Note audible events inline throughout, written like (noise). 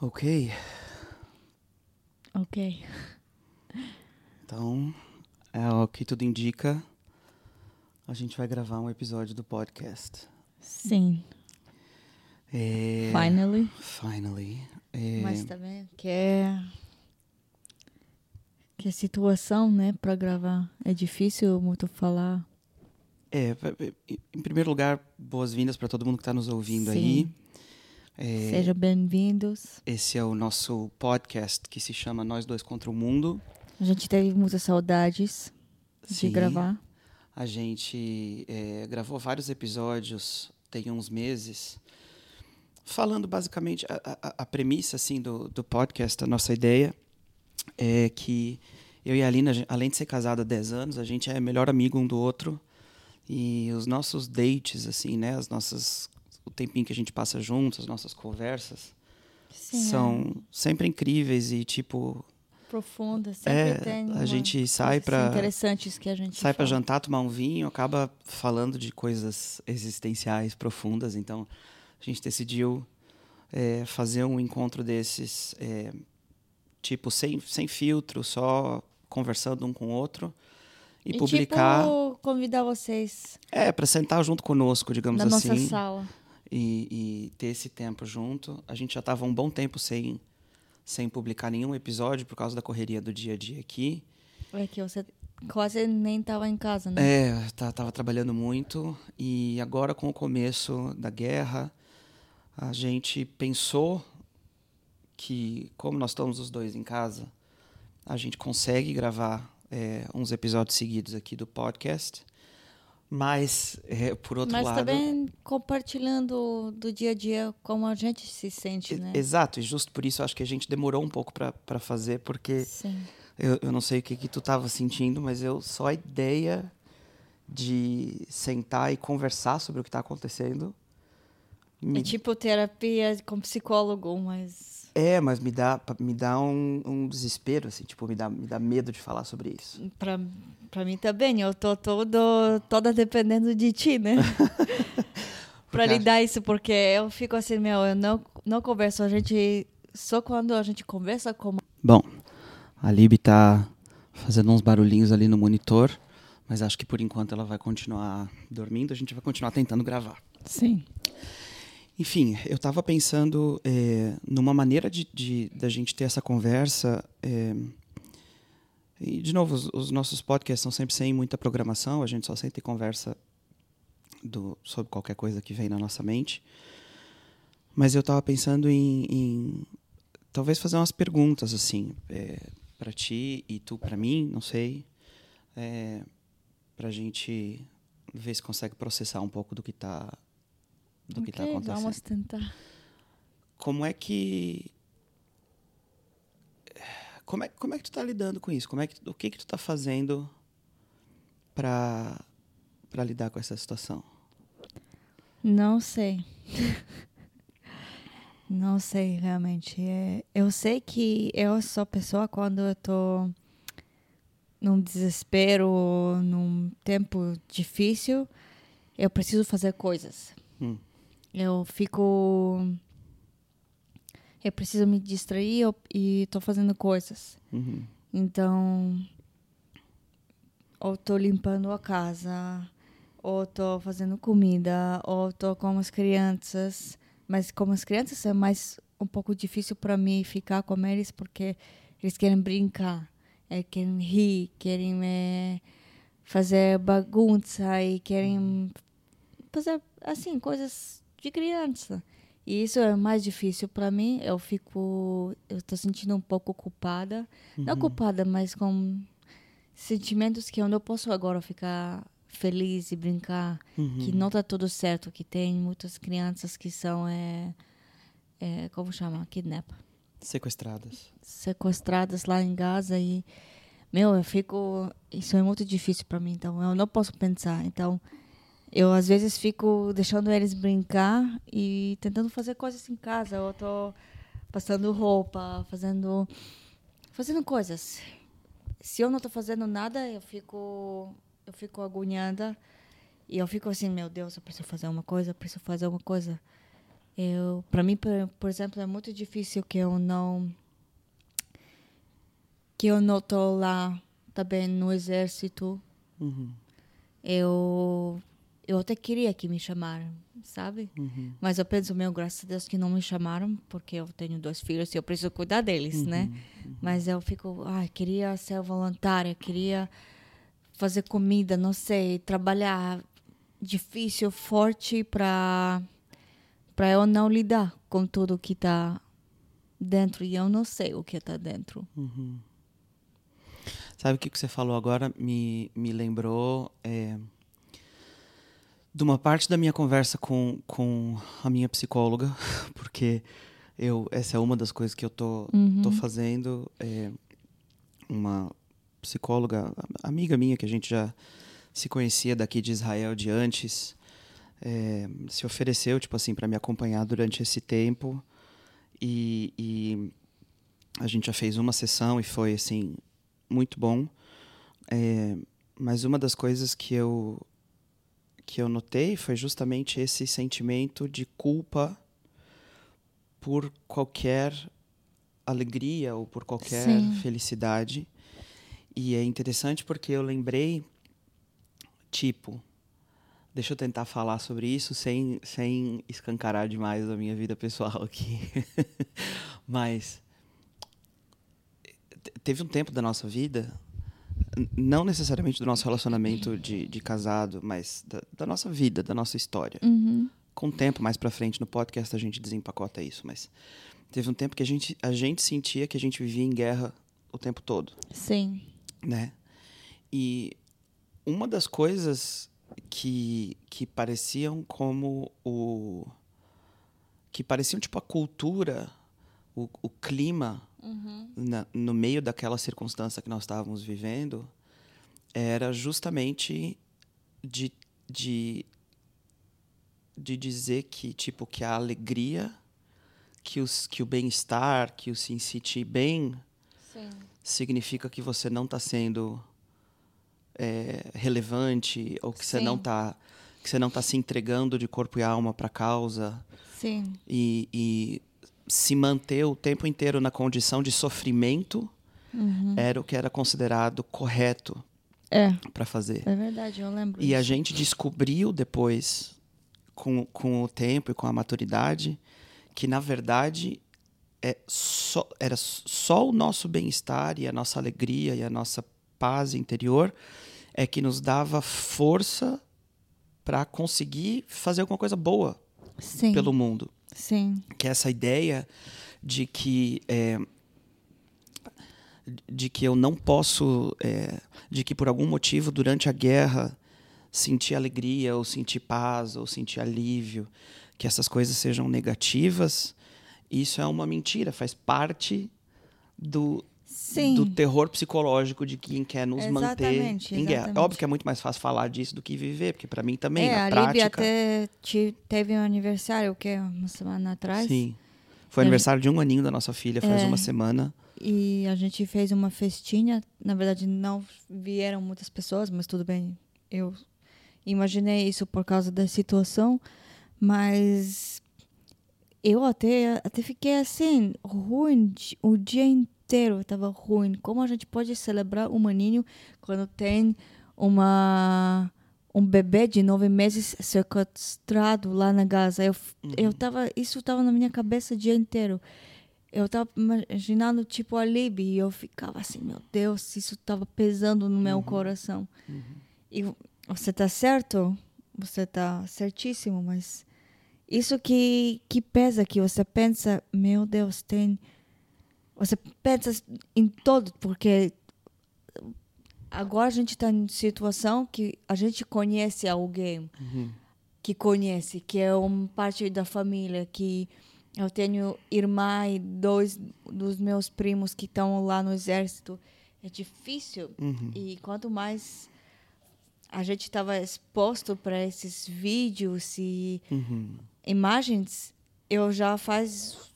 Ok, Ok. então é o que tudo indica. A gente vai gravar um episódio do podcast. Sim. É, Finally. Finally. É, Mas também que é que a situação, né, para gravar é difícil muito falar. é, em primeiro lugar, boas-vindas para todo mundo que está nos ouvindo Sim. aí. É, Sejam bem-vindos. Esse é o nosso podcast que se chama Nós Dois Contra o Mundo. A gente teve muitas saudades de Sim. gravar. A gente é, gravou vários episódios tem uns meses, falando basicamente a, a- a premissa assim do, do podcast, a nossa ideia é que eu e a Alina, além de ser casada há 10 anos, a gente é melhor amigo um do outro e os nossos dates assim, né, as nossas o tempinho que a gente passa juntos, as nossas conversas Sim, são sempre incríveis e tipo é profunda, sempre é, tem a gente sai para interessantes que a gente sai para jantar, tomar um vinho, acaba falando de coisas existenciais profundas. Então, a gente decidiu é, fazer um encontro desses, é, tipo, sem, sem filtro, só conversando um com o outro. E, E publicar. tipo, convidar vocês É, para sentar junto conosco, digamos na assim. nossa sala. E, e ter esse tempo junto. A gente já estava um bom tempo sem, sem publicar nenhum episódio por causa da correria do dia a dia aqui. É que você quase nem estava em casa, né? É, tá, tava trabalhando muito e agora com o começo da guerra, a gente pensou que, como nós estamos os dois em casa, a gente consegue gravar é, uns episódios seguidos aqui do podcast, mas, é, por outro Mas lado... também compartilhando do dia a dia como a gente se sente, né? Exato, e justo por isso acho que a gente demorou um pouco para fazer, porque. Eu, eu não sei o que, que tu estava sentindo, mas eu só a ideia de sentar e conversar sobre o que está acontecendo. Me, É tipo terapia com psicólogo, mas é, mas me dá, me dá um, um desespero, assim, tipo, me dá, me dá medo de falar sobre isso. pra, pra mim também, eu tô todo, toda dependendo de ti, né? (laughs) pra lidar isso, porque eu fico assim, meu, eu não, não converso, a gente, só quando a gente conversa com Bom, a Lib tá fazendo uns barulhinhos ali no monitor, mas acho que por enquanto ela vai continuar dormindo, a gente vai continuar tentando gravar. Sim. Enfim, eu estava pensando é, numa maneira de, de da gente ter essa conversa. é, e, de novo, os, os nossos podcasts são sempre sem muita programação, a gente só senta e conversa do, sobre qualquer coisa que vem na nossa mente. Mas eu estava pensando em, em talvez fazer umas perguntas assim para ti e tu para mim, não sei, é, para a gente ver se consegue processar um pouco do que está do que está acontecendo. Vamos tentar. Como é que como é, como é que tu tá lidando com isso? Como é que o que que tu tá fazendo para para lidar com essa situação? Não sei. (laughs) Não sei realmente. É, eu sei que eu sou pessoa quando eu tô num desespero, num tempo difícil, eu preciso fazer coisas. Hum. Eu fico. Eu preciso me distrair eu- e tô fazendo coisas. Uhum. Então, ou tô limpando a casa, ou tô fazendo comida, ou tô com as crianças. Mas como as crianças é mais um pouco difícil para mim ficar com eles porque eles querem brincar, eh, querem rir, querem eh, fazer bagunça e querem fazer assim coisas de criança. E isso é mais difícil para mim. Eu fico, eu tô sentindo um pouco culpada, não culpada, mas com sentimentos que eu não posso agora ficar feliz e brincar, que não tá tudo certo, que tem muitas crianças que são é, é como chama, kidnap, Sequestradas. sequestradas lá em Gaza e meu, eu fico, isso é muito difícil para mim, então eu não posso pensar. Então, eu às vezes fico deixando eles brincar e tentando fazer coisas em casa. Eu tô passando roupa, fazendo fazendo coisas. Se eu não tô fazendo nada, eu fico eu fico agoniada e eu fico assim, meu Deus, eu preciso fazer uma coisa, eu preciso fazer uma coisa. Eu, para mim, por, por exemplo, é muito difícil que eu não que eu não tô lá também no exército. Uhum. Eu eu até queria que me chamaram, sabe? Uhum. Mas eu penso, meu, graças a Deus que não me chamaram, porque eu tenho dois filhos e eu preciso cuidar deles, né? Uhum. Mas eu fico, ai, queria ser voluntária, queria fazer comida, não sei, trabalhar difícil, forte para para eu não lidar com tudo que tá dentro e eu não sei o que tá dentro. Uhum. Sabe o que que você falou agora? Me, me lembrou é, de uma parte da minha conversa com, com a minha psicóloga, (laughs) porque eu, essa é uma das coisas que eu tô, Uhum. tô fazendo. É, uma psicóloga, amiga minha, que a gente já se conhecia daqui de Israel de antes, é, se ofereceu, tipo assim, para me acompanhar durante esse tempo. E, e a gente já fez uma sessão e foi, assim, muito bom. É, mas uma das coisas que eu que eu notei foi justamente esse sentimento de culpa por qualquer alegria ou por qualquer Sim. felicidade. E é interessante porque eu lembrei, tipo, deixa eu tentar falar sobre isso sem, sem escancarar demais a minha vida pessoal aqui. (laughs) Mas te- teve um tempo da nossa vida, não necessariamente do nosso relacionamento de, de casado, mas da, da nossa vida, da nossa história. Uhum. Com o tempo, mais pra frente no podcast, a gente desempacota isso, mas teve um tempo que a gente, a gente sentia que a gente vivia em guerra o tempo todo Sim. né? E uma das coisas que, que pareciam como o que pareciam tipo a cultura, o, o clima na- no meio daquela circunstância que nós estávamos vivendo era justamente de, de, de dizer que tipo que a alegria, que, os, que o bem-estar, que o se sentir bem Sim. significa que você não está sendo é, relevante ou que você Sim. não está que você não está se entregando de corpo e alma para a causa Sim. e, e se manter o tempo inteiro na condição de sofrimento Uhum. era o que era considerado correto É, para fazer. é verdade, eu lembro. E a disso. gente descobriu depois, com, com o tempo e com a maturidade, que na verdade é só, era só o nosso bem-estar e a nossa alegria e a nossa paz interior é que nos dava força para conseguir fazer alguma coisa boa Sim. pelo mundo. Sim. Que é essa ideia de que é, de que eu não posso, é, de que por algum motivo durante a guerra sentir alegria ou sentir paz ou sentir alívio, que essas coisas sejam negativas, isso é uma mentira, faz parte do, Sim. do terror psicológico de quem quer nos manter Exatamente, em guerra. exatamente. Óbvio que é muito mais fácil falar disso do que viver, porque para mim também, é, na a prática... Até te- teve um aniversário, o quê? Uma semana atrás? Sim. Foi E a aniversário de um aninho da nossa filha, faz É. uma semana. E a gente fez uma festinha. Na verdade, não vieram muitas pessoas, mas tudo bem. Eu imaginei isso por causa da situação. Mas eu até, até fiquei assim, ruim o dia inteiro. Estava ruim. Como a gente pode celebrar um aninho quando tem uma um bebê de nove meses sequestrado lá na Gaza? Eu, eu tava, isso estava na minha cabeça o dia inteiro eu tava imaginando tipo a Lib e eu ficava assim, meu Deus, isso tava pesando no meu coração. E você tá certo, você tá certíssimo, mas isso que que pesa que você pensa, meu Deus, tem você pensa em todo porque agora a gente está em situação que a gente conhece alguém que conhece, que é uma parte da família, que eu tenho irmã e dois dos meus primos que estão lá no exército. É difícil. Uhum. E quanto mais a gente estava exposto para esses vídeos e Uhum. imagens, eu já faz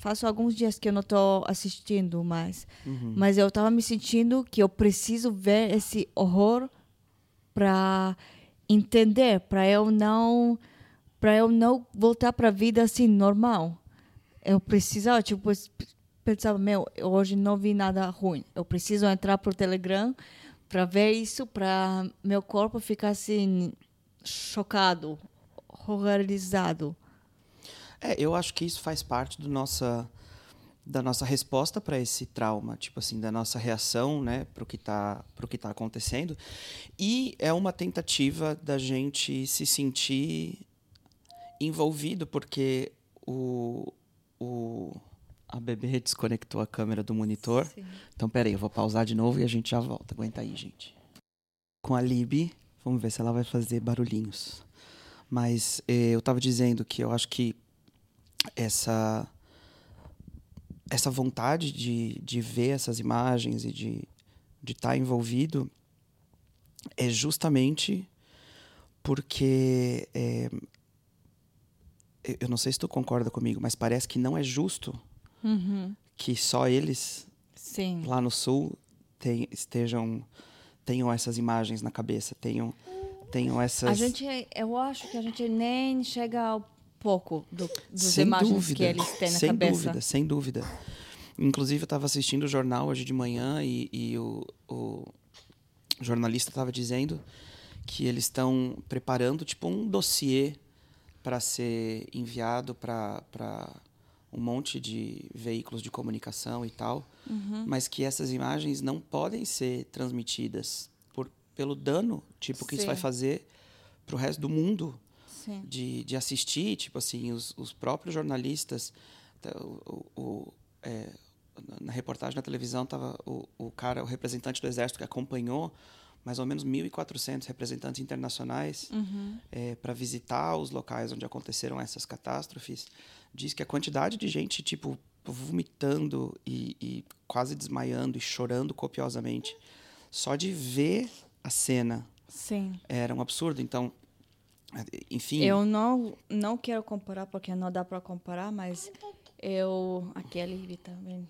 faço alguns dias que eu não estou assistindo mais, Uhum. mas eu estava me sentindo que eu preciso ver esse horror para entender, para eu não para eu não voltar para a vida assim normal. Eu precisava, tipo, pensava, meu, hoje não vi nada ruim. Eu preciso entrar pro Telegram para ver isso, para meu corpo ficar assim chocado, horrorizado. É, eu acho que isso faz parte do nossa da nossa resposta para esse trauma, tipo assim, da nossa reação, né, para o que está pro que tá acontecendo. E é uma tentativa da gente se sentir envolvido, porque o, o a bebê desconectou a câmera do monitor. Sim. Então, peraí, eu vou pausar de novo e a gente já volta. Aguenta aí, gente. Com a Lib, vamos ver se ela vai fazer barulhinhos. Mas eh, eu estava dizendo que eu acho que essa essa vontade de, de ver essas imagens e de de estar tá envolvido é justamente porque é, eu não sei se tu concorda comigo, mas parece que não é justo uhum. que só eles Sim. lá no sul tem, estejam tenham essas imagens na cabeça, tenham tenham essas. A gente, eu acho que a gente nem chega ao pouco do, dos sem imagens dúvida, que eles têm na sem cabeça. Sem dúvida, sem dúvida. Inclusive, eu estava assistindo o jornal hoje de manhã e, e o, o jornalista estava dizendo que eles estão preparando tipo um dossiê para ser enviado para um monte de veículos de comunicação e tal, uhum. mas que essas imagens não podem ser transmitidas pelo dano tipo que Sim. isso vai fazer para o resto do mundo de, de assistir tipo assim os, os próprios jornalistas tá, o, o é, na reportagem na televisão tava o, o cara o representante do exército que acompanhou mais ou menos 1.400 representantes internacionais uhum. é, para visitar os locais onde aconteceram essas catástrofes diz que a quantidade de gente tipo vomitando e, e quase desmaiando e chorando copiosamente só de ver a cena Sim. era um absurdo. Então, enfim. Eu não não quero comparar porque não dá para comparar, mas eu aqui a Lili também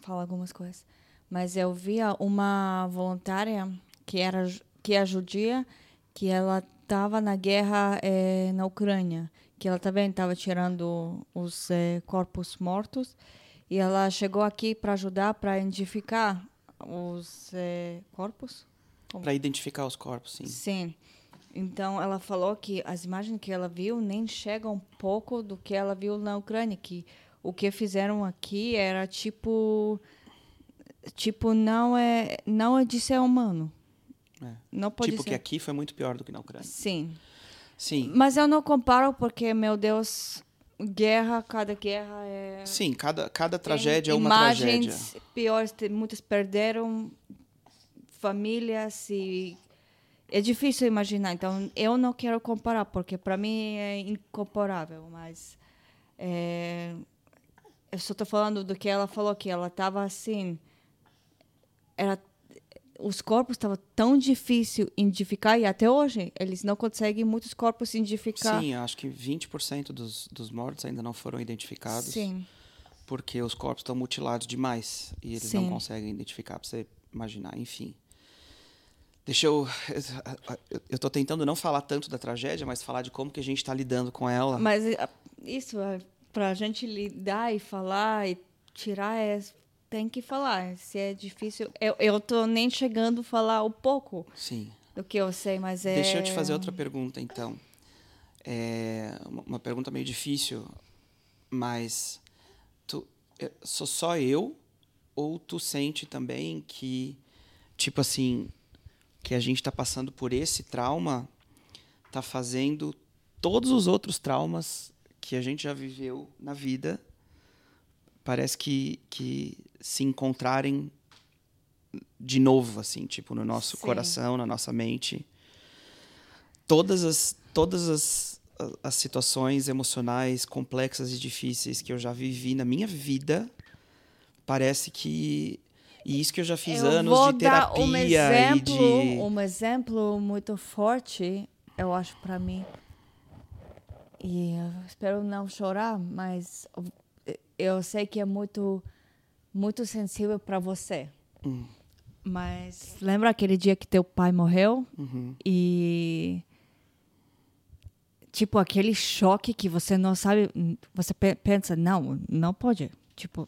fala algumas coisas. Mas eu via uma voluntária que era que é judia, que ela estava na guerra é, na Ucrânia, que ela também estava tirando os é, corpos mortos e ela chegou aqui para ajudar para identificar os é, corpos para identificar os corpos, sim. Sim. Então, ela falou que as imagens que ela viu nem chegam um pouco do que ela viu na Ucrânia, que o que fizeram aqui era tipo tipo não é não é de ser humano. É. Não pode tipo ser. que aqui foi muito pior do que na Ucrânia. Sim. Sim. Mas eu não comparo porque meu Deus, guerra, cada guerra é Sim, cada cada tragédia é uma tragédia. Imagens piores, muitas perderam famílias e é difícil imaginar. Então eu não quero comparar porque para mim é incomparável, mas é, eu só estou falando do que ela falou que ela estava assim, era os corpos estavam tão difícil identificar e até hoje eles não conseguem muitos corpos identificar. Sim, acho que 20% dos, dos mortos ainda não foram identificados. Sim. Porque os corpos estão mutilados demais e eles Sim. não conseguem identificar para você imaginar, enfim. Deixa eu. Eu estou tentando não falar tanto da tragédia, mas falar de como que a gente está lidando com ela. Mas eh, isso, é, para a gente lidar e falar e tirar, é, tem que falar. Se é difícil. Eu, eu tô nem chegando a falar o pouco Sim. do que eu sei, mas é. Deixa eu te fazer outra pergunta, então. É uma pergunta meio difícil, mas. Tu, sou só eu? Ou tu sente também que, tipo assim que a gente está passando por esse trauma está fazendo todos os outros traumas que a gente já viveu na vida parece que, que se encontrarem de novo assim tipo no nosso Sim. coração na nossa mente todas as todas as, as situações emocionais complexas e difíceis que eu já vivi na minha vida parece que e isso que eu já fiz eu anos de terapia um exemplo, de... Um exemplo muito forte, eu acho, para mim. E eu espero não chorar, mas eu sei que é muito, muito sensível para você. Hum. Mas lembra aquele dia que teu pai morreu? Uhum. E tipo, aquele choque que você não sabe. Você pe- pensa, não, não pode. Tipo,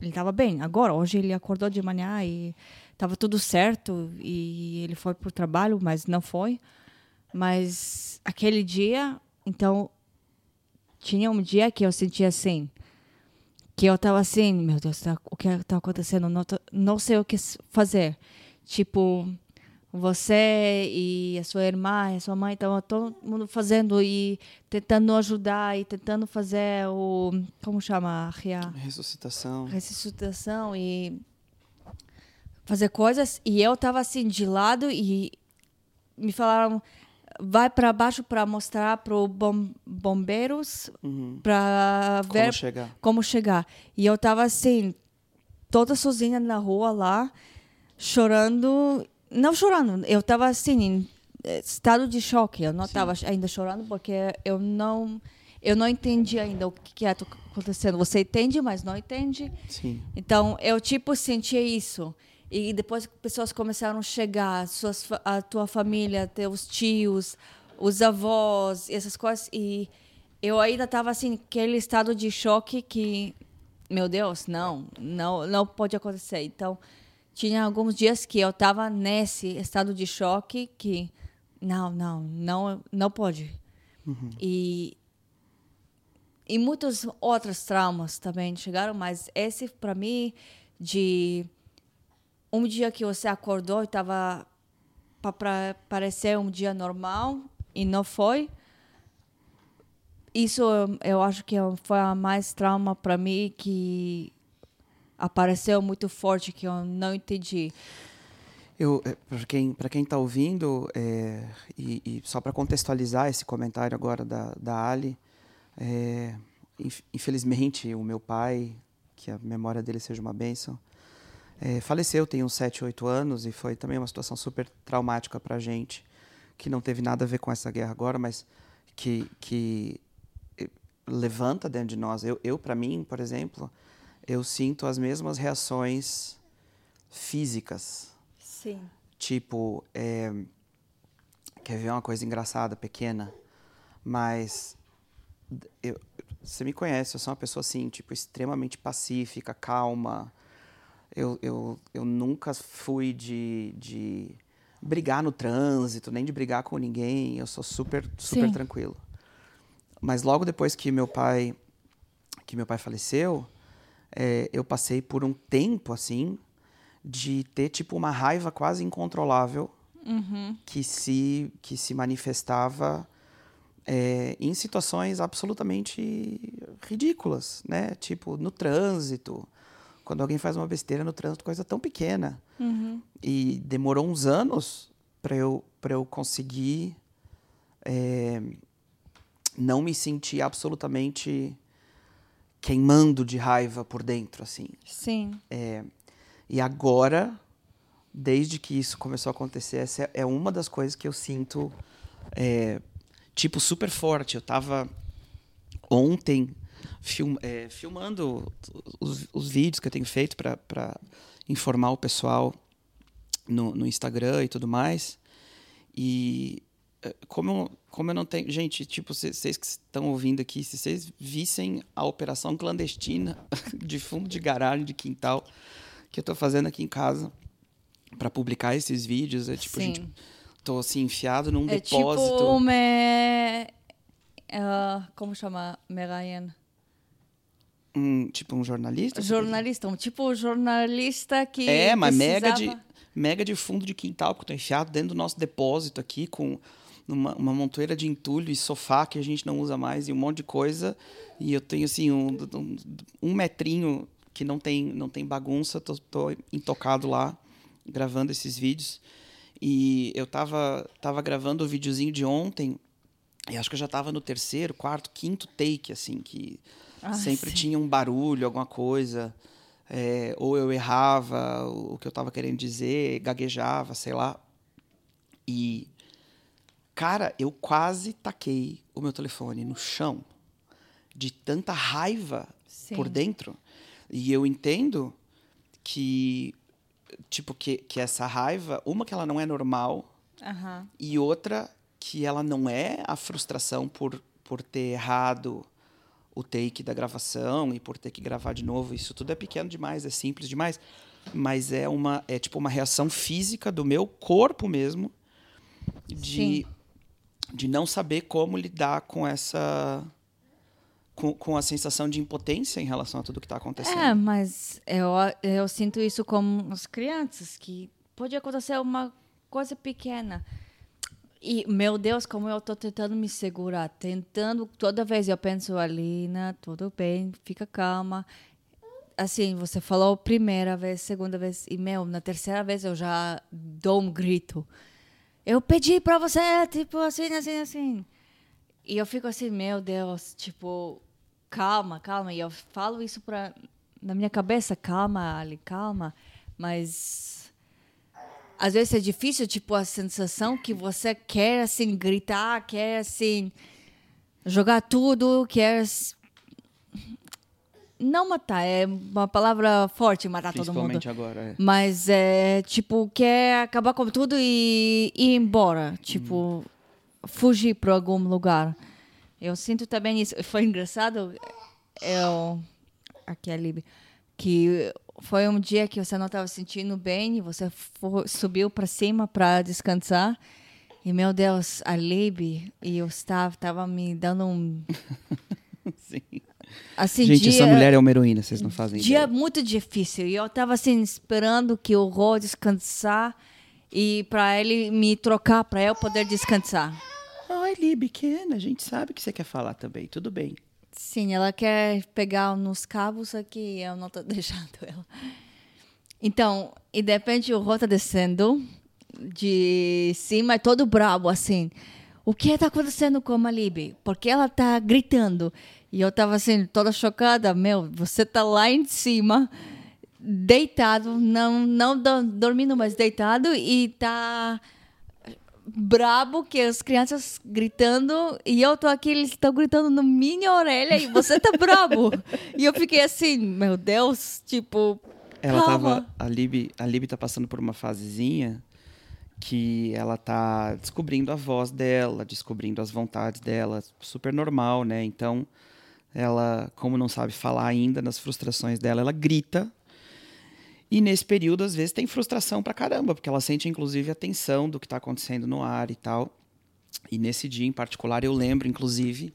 ele estava bem. Agora, hoje ele acordou de manhã e estava tudo certo e ele foi pro trabalho, mas não foi. Mas aquele dia, então, tinha um dia que eu sentia assim, que eu tava assim, meu Deus, tá- o que está acontecendo? Não, não sei o que fazer. Tipo, você e a sua irmã a sua mãe estavam todo mundo fazendo e tentando ajudar e tentando fazer o como chama Ria? Ressuscitação. ressuscitação e fazer coisas e eu tava assim de lado e me falaram vai para baixo para mostrar pro bom, bombeiros Uhum. para Como ver chegar? como chegar. E eu tava assim, toda sozinha na rua lá, chorando. Não chorando, eu tava assim, em eh, estado de choque. Eu não tava ainda chorando porque eu não. Eu não entendi ainda o que está acontecendo. Você entende, mas não entende. Sim. Então, eu, tipo, sentia isso. E depois que pessoas começaram a chegar, suas, a tua família, teus tios, os avós, essas coisas. E eu ainda estava, assim, aquele estado de choque que, meu Deus, não, não, não pode acontecer. Então, tinha alguns dias que eu estava nesse estado de choque que, não, não, não, não pode. E e muitos outros traumas também chegaram, mas esse para mim de um dia que você acordou e estava para parecer um dia normal e não foi. Isso eu, eu acho que foi a mais trauma para mim que apareceu muito forte que eu não entendi. Eu, para quem para quem está ouvindo é, e, e só para contextualizar esse comentário agora da, da Ali, é, inf- infelizmente o meu pai, que a memória dele seja uma bênção, é, faleceu tem uns 7, 8 anos e foi também uma situação super traumática para a gente, que não teve nada a ver com essa guerra agora, mas que, que eh, levanta dentro de nós. Eu, eu para mim, por exemplo, eu sinto as mesmas reações físicas Sim. Tipo, é, quer ver uma coisa engraçada, pequena, mas eu, você me conhece, eu sou uma pessoa assim, tipo, extremamente pacífica, calma. Eu, eu, eu nunca fui de, de brigar no trânsito, nem de brigar com ninguém. Eu sou super, super Sim. tranquilo. Mas logo depois que meu pai, que meu pai faleceu, é, eu passei por um tempo assim de ter tipo uma raiva quase incontrolável que se que se manifestava é, em situações absolutamente ridículas, né? Tipo no trânsito, quando alguém faz uma besteira no trânsito, coisa tão pequena. E demorou uns anos para eu para eu conseguir é, não me sentir absolutamente queimando de raiva por dentro, assim. Sim. É, e agora, desde que isso começou a acontecer, essa é- uma das coisas que eu sinto, é, tipo, super forte. Eu tava ontem film, é, filmando os, os vídeos que eu tenho feito para informar o pessoal no, no Instagram e tudo mais. E como, eu- como eu não tenho. Gente, tipo, cê- vocês que estão ouvindo aqui, se vocês vissem a operação clandestina (laughs) de fundo de garagem, de quintal, que eu tô fazendo aqui em casa para publicar esses vídeos, é tipo, Sim. gente, tô assim, enfiado num É depósito. tipo uma. ah, como chama? Merayan? um, tipo um jornalista? Jornalista. Um tipo jornalista que. É, mas mega de, precisava- mega de fundo de quintal, que eu tô enfiado dentro do nosso depósito aqui, com uma, uma montoeira de entulho e sofá que a gente não usa mais e um monte de coisa. E eu tenho, assim, um, um, um metrinho que não tem, não tem bagunça, tô, tô intocado lá, gravando esses vídeos. E eu tava, tava gravando o videozinho de ontem, e acho que eu já tava no terceiro, quarto, quinto take, assim, que Ah, sempre sim. tinha um barulho, alguma coisa. é, ou eu errava o que eu estava querendo dizer, gaguejava, sei lá. E, cara, eu quase taquei o meu telefone no chão de tanta raiva Sim. por dentro. E eu entendo que, tipo, que, que essa raiva, uma que ela não é normal, Aham. e outra que ela não é a frustração por, por ter errado o take da gravação e por ter que gravar de novo. Isso tudo é pequeno demais, é simples demais, mas é uma é tipo uma reação física do meu corpo mesmo de de não saber como lidar com essa com, com a sensação de impotência em relação a tudo que está acontecendo. É, mas eu, eu sinto isso com as crianças, que pode acontecer uma coisa pequena. E, meu Deus, como eu estou tentando me segurar, tentando, toda vez eu penso, Alina, tudo bem, fica calma. Assim, você falou primeira vez, segunda vez, e, meu, na terceira vez eu já dou um grito. Eu pedi para você, tipo, assim, assim, assim. E eu fico assim, meu Deus, tipo, calma, calma. E eu falo isso pra, na minha cabeça, calma, Ali, calma. Mas às vezes é difícil, tipo, a sensação que você quer, assim, gritar, quer, assim, jogar tudo, quer... Não matar, é uma palavra forte, matar todo mundo. agora, é. Mas é, tipo, quer acabar com tudo e, ir embora. Tipo, hum. fugir para algum lugar. Eu sinto também isso. Foi engraçado, eu, aqui é Lib, que foi um dia que você não estava sentindo bem e você for, subiu para cima para descansar. E, meu Deus, a Lib e o Stav estavam me dando um... (laughs) Sim. Assim, Gente, dia, essa mulher é uma heroína, vocês não fazem Dia ideia. muito difícil. E eu estava assim, esperando que o Rô descansar e para ele me trocar, para eu poder descansar. Oi, Li, pequena, a gente sabe que você quer falar também, tudo bem. Sim, ela quer pegar nos cabos aqui eu não estou (laughs) deixando ela. Então, e de repente o Rô tá descendo de cima, é todo brabo, assim. O que está acontecendo com a Libby? Porque ela está gritando. E eu estava assim, toda chocada. Meu, você está lá em cima, deitado, não, não dormindo, mas deitado, e está brabo que as crianças gritando e eu tô aqui, eles estão gritando na minha orelha e você tá brabo. (laughs) e eu fiquei assim, meu Deus, tipo. Ela calma. tava. A Lib, a Lib tá passando por uma fasezinha que ela tá descobrindo a voz dela, descobrindo as vontades dela, super normal, né? Então, ela, como não sabe falar ainda nas frustrações dela, ela grita e nesse período, às vezes, tem frustração pra caramba, porque ela sente, inclusive, a tensão do que está acontecendo no ar e tal. E nesse dia em particular, eu lembro, inclusive,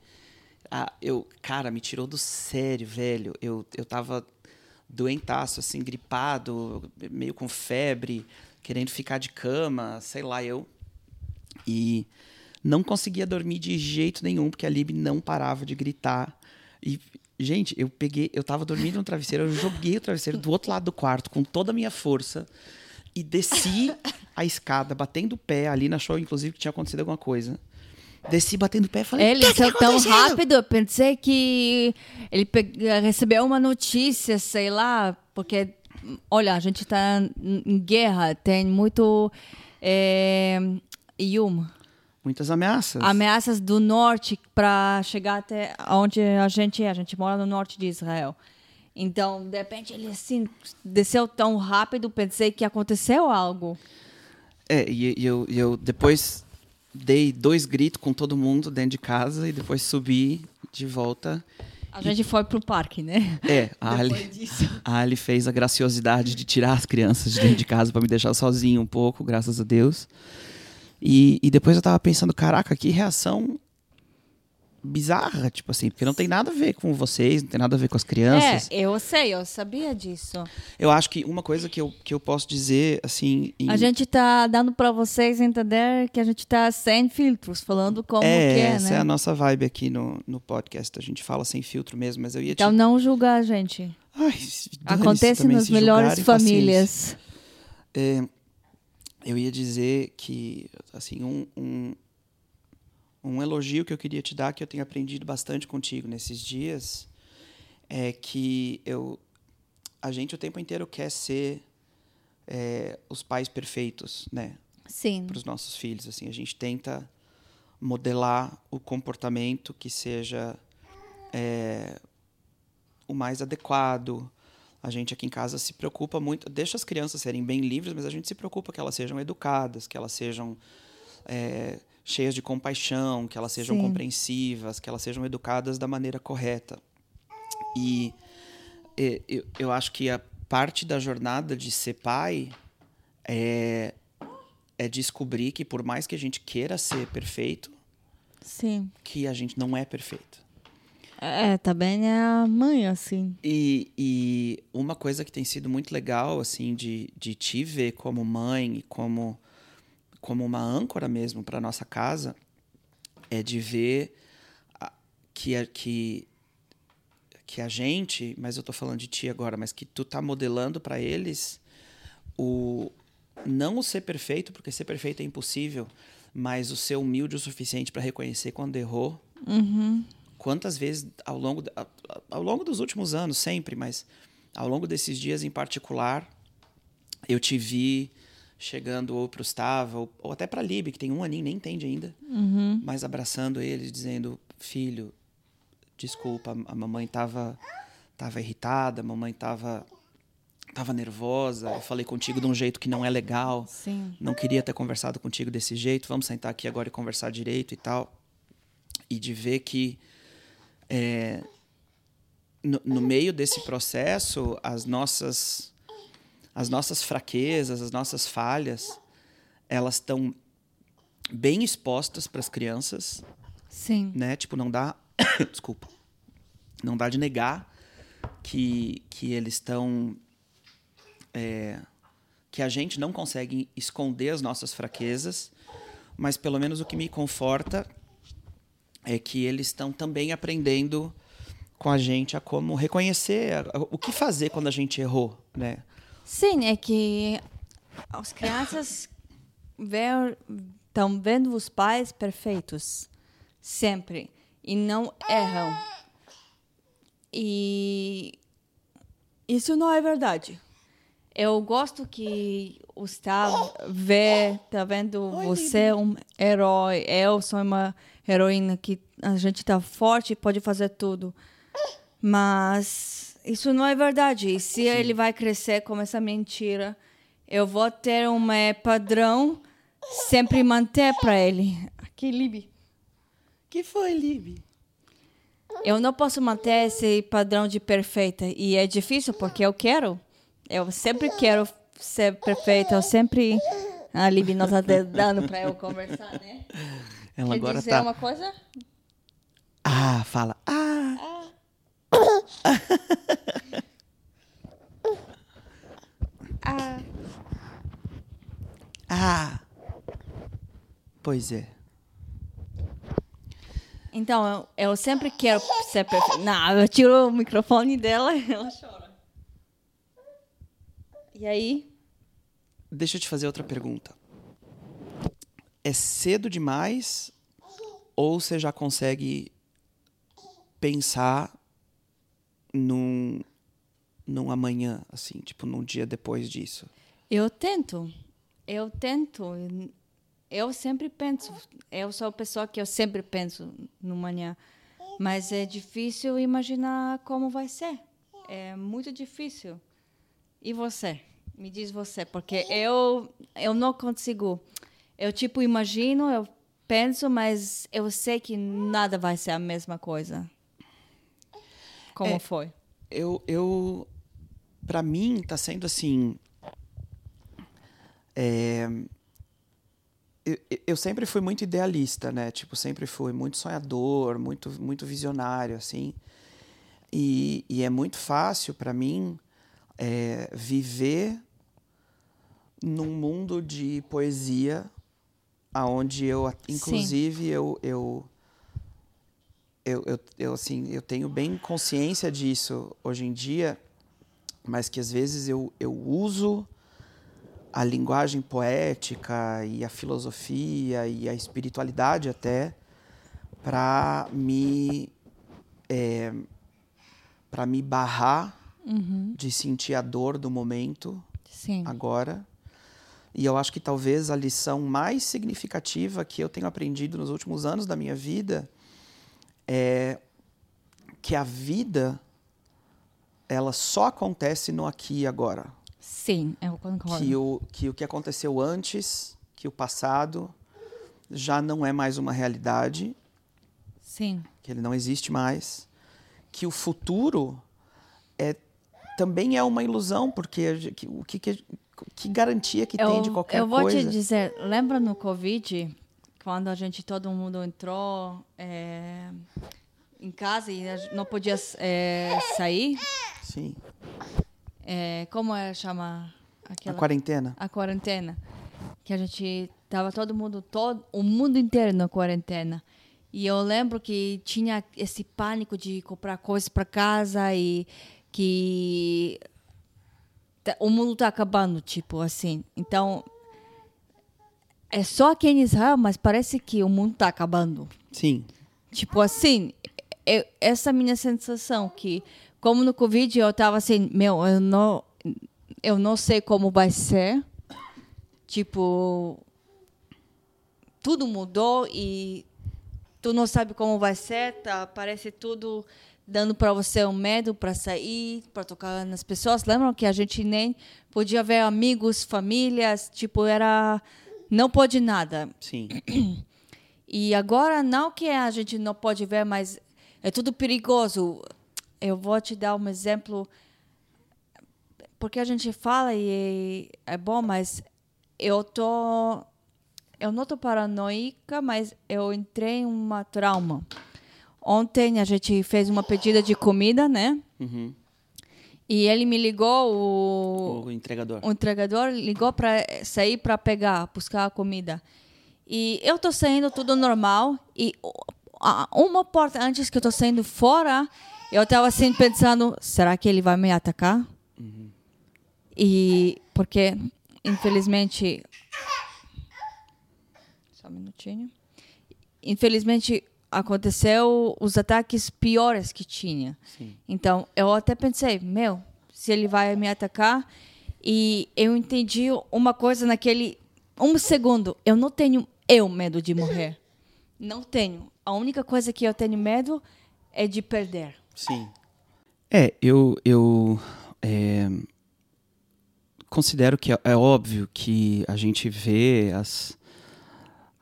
a, eu, cara, me tirou do sério, velho. Eu, eu tava doentaço, assim, gripado, meio com febre, querendo ficar de cama, sei lá, eu. E não conseguia dormir de jeito nenhum, porque a Lib não parava de gritar. E Gente, eu peguei, eu tava dormindo no travesseiro, eu joguei o travesseiro do outro lado do quarto com toda a minha força e desci a escada, batendo o pé. Ali na show, inclusive, que tinha acontecido alguma coisa. Desci batendo o pé e falei: Ele saiu tão rápido, eu pensei que ele recebeu uma notícia, sei lá, porque, olha, a gente está em guerra, tem muito. É, Yum, muitas ameaças. Ameaças do norte para chegar até onde a gente é. A gente mora no norte de Israel. Então, de repente, ele assim desceu tão rápido, pensei que aconteceu algo. É, e eu, eu depois dei dois gritos com todo mundo dentro de casa e depois subi de volta. A gente foi pro parque, né? É, (laughs) a Ali, a Ali fez a graciosidade de tirar as crianças de dentro de casa para me deixar sozinho um pouco, graças a Deus. E, e depois eu tava pensando, caraca, que reação bizarra, tipo assim, porque não tem nada a ver com vocês, não tem nada a ver com as crianças. É, eu sei, eu sabia disso. Eu acho que uma coisa que eu, que eu posso dizer, assim... Em... A gente tá dando para vocês entender que a gente tá sem filtros, falando como é, que é, essa né? é a nossa vibe aqui no, no podcast, a gente fala sem filtro mesmo, mas eu ia te... Então não julgar a gente. Ai, Acontece nas melhores famílias. É, eu ia dizer que assim um, um, um elogio que eu queria te dar que eu tenho aprendido bastante contigo nesses dias é que eu a gente o tempo inteiro quer ser é, os pais perfeitos, né? Sim. Para os nossos filhos, assim, a gente tenta modelar o comportamento que seja é, o mais adequado, a gente aqui em casa se preocupa muito, deixa as crianças serem bem livres, mas a gente se preocupa que elas sejam educadas, que elas sejam é, cheias de compaixão, que elas sejam Sim. compreensivas, que elas sejam educadas da maneira correta. E eu, eu acho que a parte da jornada de ser pai é, é descobrir que por mais que a gente queira ser perfeito, Sim. que a gente não é perfeito. É, também é a mãe, assim. E, e uma coisa que tem sido muito legal, assim, de, de te ver como mãe e como, como uma âncora mesmo para nossa casa, é de ver que, a, que, que a gente, mas eu tô falando de ti agora, mas que tu tá modelando para eles o não o ser perfeito, porque ser perfeito é impossível, mas o ser humilde o suficiente para reconhecer quando errou. Quantas vezes ao longo, ao longo dos últimos anos, sempre, mas ao longo desses dias em particular, eu te vi chegando ou para o Stava, ou, ou até para a Lib, que tem um aninho, nem entende ainda, mas abraçando ele, dizendo: Filho, desculpa, a mamãe estava tava irritada, a mamãe estava tava nervosa, eu falei contigo de um jeito que não é legal. Sim. não queria ter conversado contigo desse jeito, vamos sentar aqui agora e conversar direito e tal. E de ver que é, no, no meio desse processo, as nossas, as nossas fraquezas, as nossas falhas, elas estão bem expostas para as crianças, Sim. né? Tipo, não dá. (coughs) Desculpa. Não dá de negar que, que eles estão. é, que a gente não consegue esconder as nossas fraquezas, mas pelo menos o que me conforta é que eles estão também aprendendo com a gente a como reconhecer a- a- o que fazer quando a gente errou, né? Sim, é que as crianças estão vendo os pais perfeitos, sempre, e não erram. E isso não é verdade. Eu gosto que o Gustavo vê, tá vendo você um herói, eu sou uma heroína que a gente tá forte e pode fazer tudo. Mas isso não é verdade. E se ele vai crescer com essa mentira, eu vou ter um eh, padrão sempre manter para ele. Aqui, Libi. Que foi, Lib? Eu não posso manter esse padrão de perfeita. E é difícil porque eu quero. Eu sempre quero ser perfeita. Eu sempre. A Libi não tá dando para eu conversar, né? Ela Quer agora dizer tá. uma coisa? Ah, fala. Ah! Ah. Ah! Pois é. Então, eu, eu sempre quero ser perfeita. Não, eu tiro o microfone dela e ela chora. E aí? Deixa eu te fazer outra pergunta. É cedo demais ou você já consegue pensar num, num amanhã, assim, tipo, num dia depois disso? Eu tento. Eu tento. Eu sempre penso. Eu sou a pessoa que eu sempre penso no manhã. Mas é difícil imaginar como vai ser. É muito difícil. E você? Me diz você, porque eu eu não consigo. Eu tipo imagino, eu penso, mas eu sei que nada vai ser a mesma coisa. Como É, foi? Eu, eu para mim, tá sendo assim. é, eu, eu sempre fui muito idealista, né? Tipo, sempre fui muito sonhador, muito, muito visionário, assim. E, e é muito fácil para mim é, viver num mundo de poesia, aonde eu, inclusive, eu, eu eu, eu, eu, assim, eu tenho bem consciência disso hoje em dia, mas que às vezes eu, eu uso a linguagem poética e a filosofia e a espiritualidade até para me é, para me barrar de sentir a dor do momento Sim. agora. E eu acho que talvez a lição mais significativa que eu tenho aprendido nos últimos anos da minha vida é que a vida ela só acontece no aqui e agora. Sim, eu concordo. Que o, que o que aconteceu antes, que o passado, já não é mais uma realidade, Sim. que ele não existe mais, que o futuro é também é uma ilusão, porque que- o que, que, que garantia que tem de qualquer eu vou coisa? te dizer, lembra no Covid, quando a gente, todo mundo entrou é, em casa e a não podia é, sair? Sim. É, como é chama A aquela quarentena. a quarentena? Que a gente tava todo mundo, todo o mundo inteiro na quarentena. E eu lembro que tinha esse pânico de comprar coisas para casa e que o mundo tá acabando, tipo assim. Então é só aqui em Israel, mas parece que o mundo tá acabando. Sim. Tipo assim, eu- essa minha sensação que como no Covid eu tava assim, meu, eu não eu não sei como vai ser. Tipo, tudo mudou e tu não sabe como vai ser, tá? Parece tudo dando para você um medo para sair, para tocar nas pessoas. Lembram que a gente nem podia ver amigos, famílias, tipo, era não pode nada. Sim. E agora não que a gente não pode ver, mas é tudo perigoso. Eu vou te dar um exemplo porque a gente fala e é bom, mas eu tô eu não tô paranoica, mas eu entrei em uma trauma. Ontem a gente fez uma pedida de comida, né? Uhum. E ele me ligou, o, O entregador. o entregador ligou para sair para pegar, buscar a comida. E eu tô saindo tudo normal e uma porta antes que eu tô saindo fora, eu tava assim pensando, será que ele vai me atacar? E porque infelizmente só um minutinho. Infelizmente aconteceu os ataques piores que tinha. Sim. Então, eu até pensei, meu, se ele vai me atacar. E eu entendi uma coisa naquele um segundo. Eu não tenho eu medo de morrer. Não tenho. A única coisa que eu tenho medo é de perder. Sim. É, eu, eu é, considero que é, é óbvio que a gente vê as,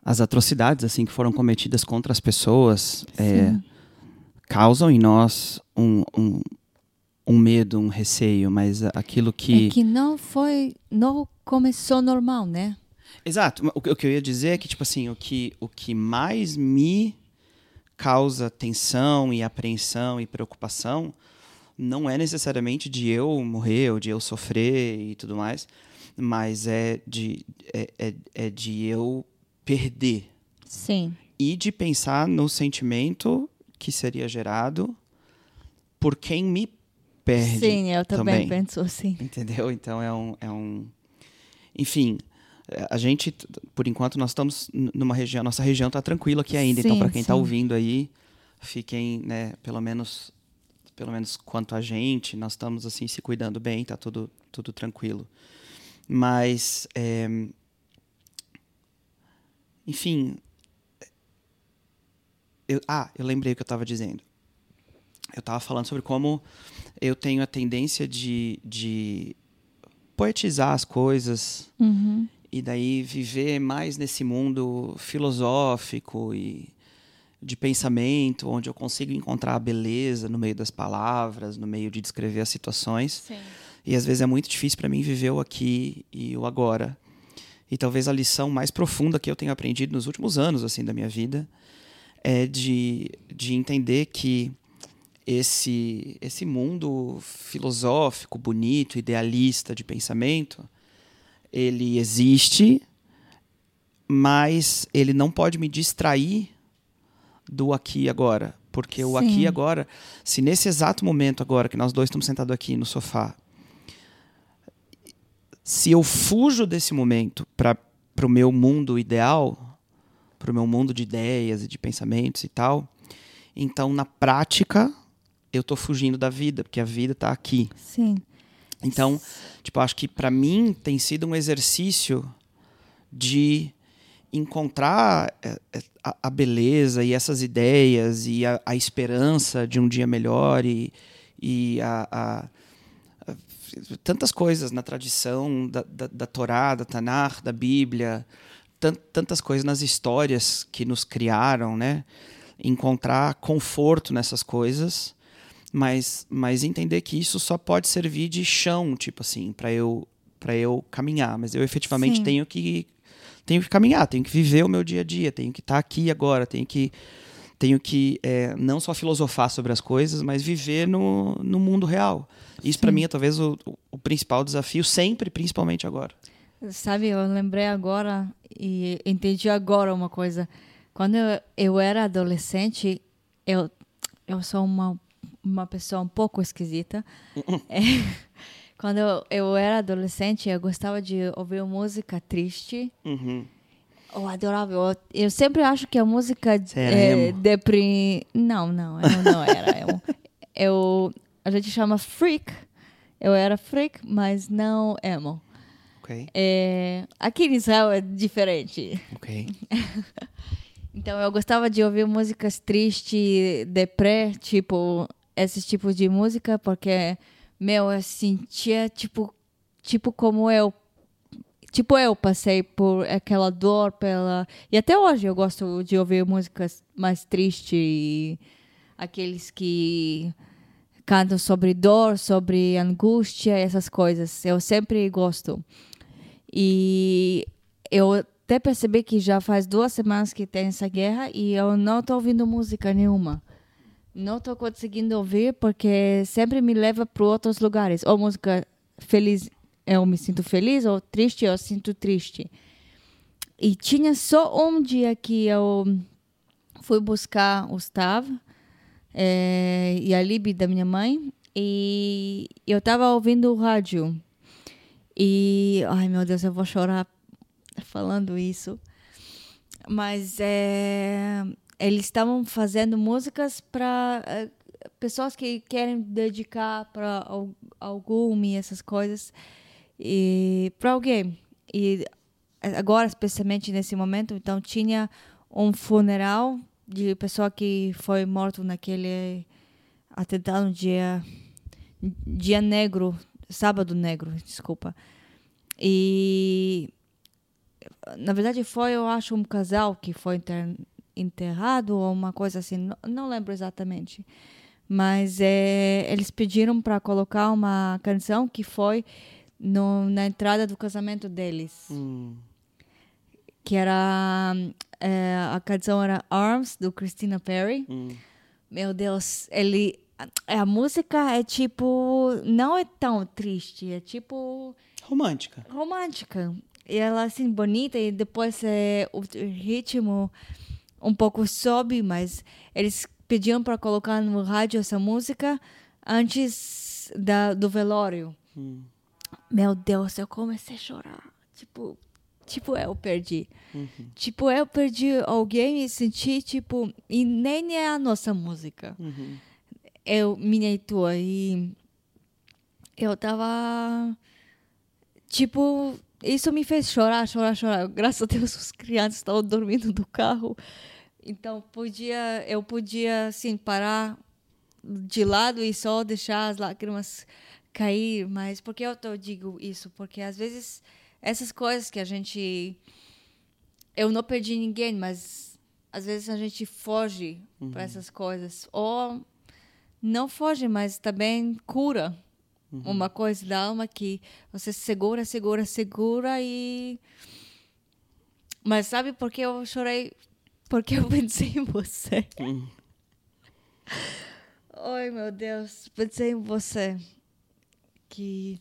as atrocidades assim que foram cometidas contra as pessoas é, causam em nós um, um, um medo, um receio, mas aquilo que... É que não foi, não começou normal, né? Exato. O que o que eu ia dizer é que, tipo assim, o que, o que mais me causa tensão e apreensão e preocupação não é necessariamente de eu morrer ou de eu sofrer e tudo mais, mas é de, é, é, é de eu perder Sim. e de pensar no sentimento que seria gerado por quem me perde. Sim, eu também, também. penso assim. Entendeu? Então é um. É um... Enfim, a gente, por enquanto, nós estamos numa região. Nossa região está tranquila aqui ainda. então, Sim, para quem está ouvindo aí, fiquem, né, pelo menos. Pelo menos quanto a gente, nós estamos assim se cuidando bem, tá tudo, tudo tranquilo. Mas, é, enfim, eu, ah, eu lembrei o que eu estava dizendo. Eu estava falando sobre como eu tenho a tendência de, de poetizar as coisas Uhum. e daí viver mais nesse mundo filosófico e de pensamento, onde eu consigo encontrar a beleza no meio das palavras, no meio de descrever as situações. Sim. E às vezes é muito difícil para mim viver o aqui e o agora. E talvez a lição mais profunda que eu tenho aprendido nos últimos anos assim da minha vida é de, de entender que esse esse mundo filosófico, bonito, idealista de pensamento, ele existe, mas ele não pode me distrair do aqui e agora, porque o Sim. aqui e agora, se nesse exato momento agora que nós dois estamos sentados aqui no sofá, se eu fujo desse momento para o meu mundo ideal, para o meu mundo de ideias e de pensamentos e tal, então na prática eu estou fugindo da vida, porque a vida está aqui. Sim. Então, tipo, acho que para mim tem sido um exercício de encontrar é, é, a, a beleza e essas ideias e a, a esperança de um dia melhor e, e a, a- a- tantas coisas na tradição da, da, da Torá, da Tanakh, da Bíblia, tan tantas coisas nas histórias que nos criaram, né? Encontrar conforto nessas coisas, mas, mas entender que isso só pode servir de chão, tipo assim, para eu para eu caminhar, mas eu efetivamente Sim. tenho que tenho que caminhar, tenho que viver o meu dia a dia, tenho que estar aqui agora, tenho que tenho que é, não só filosofar sobre as coisas, mas viver no, no mundo real. Isso para mim é talvez o, o principal desafio sempre, principalmente agora. Sabe, eu lembrei agora e entendi agora uma coisa. Quando eu, eu era adolescente, eu, eu sou uma, uma pessoa um pouco esquisita. (laughs) É, quando eu, eu era adolescente, eu gostava de ouvir música triste. Uhum. Eu adorava. Eu, eu sempre acho que a música é, emo? depri... Não, não, eu não era. (laughs) Eu, eu, a gente chama freak. Eu era freak, mas não emo. Ok, É, aqui em Israel é diferente. ok. (laughs) Então eu gostava de ouvir músicas tristes, deprê, tipo, esses tipos de música, porque, meu, eu sentia, tipo, tipo como eu. Tipo, eu passei por aquela dor pela. E até hoje eu gosto de ouvir músicas mais tristes e aqueles que cantam sobre dor, sobre angústia, essas coisas. Eu sempre gosto. E eu até percebi que já faz duas semanas que tem essa guerra e eu não estou ouvindo música nenhuma. Não estou conseguindo ouvir porque sempre me leva para outros lugares. Ou música feliz, eu me sinto feliz, ou triste, eu sinto triste. E tinha só um dia que eu fui buscar o Stav eh, e a Lib da minha mãe e eu estava ouvindo o rádio. E, ai meu Deus, eu vou chorar falando isso. Mas é, eles estavam fazendo músicas para pessoas que querem dedicar para algum essas coisas e para alguém. E agora, especialmente nesse momento, então tinha um funeral de pessoa que foi morto naquele atentado no dia dia negro, sábado negro, desculpa. E na verdade foi, eu acho, um casal que foi enterrado ou uma coisa assim, não, não lembro exatamente. Mas é, eles pediram para colocar uma canção que foi no, na entrada do casamento deles, Hum, que era é, a canção era Arms do Christina Perry. hum. Meu Deus, ele a música é tipo não é tão triste, é tipo Romântica. romântica. E ela assim bonita e depois é, o ritmo um pouco sobe, mas eles pediam para colocar no rádio essa música antes da, do velório. Hum. Meu Deus, eu comecei a chorar. Tipo, tipo eu perdi. Uhum. Tipo, eu perdi alguém e senti tipo e nem é a nossa música. Uhum. Eu minha e tua e eu tava tipo isso me fez chorar, chorar, chorar. Graças a Deus os crianças estavam dormindo no carro. Então podia, eu podia assim parar de lado e só deixar as lágrimas cair, mas por que eu digo isso? Porque às vezes essas coisas que a gente eu não perdi ninguém, mas às vezes a gente foge para essas coisas ou não foge, mas também cura uma coisa da alma que você segura, segura, segura e. Mas sabe por que eu chorei? Porque eu (laughs) pensei em você. (laughs) Hum. Ai, meu Deus, pensei em você. Que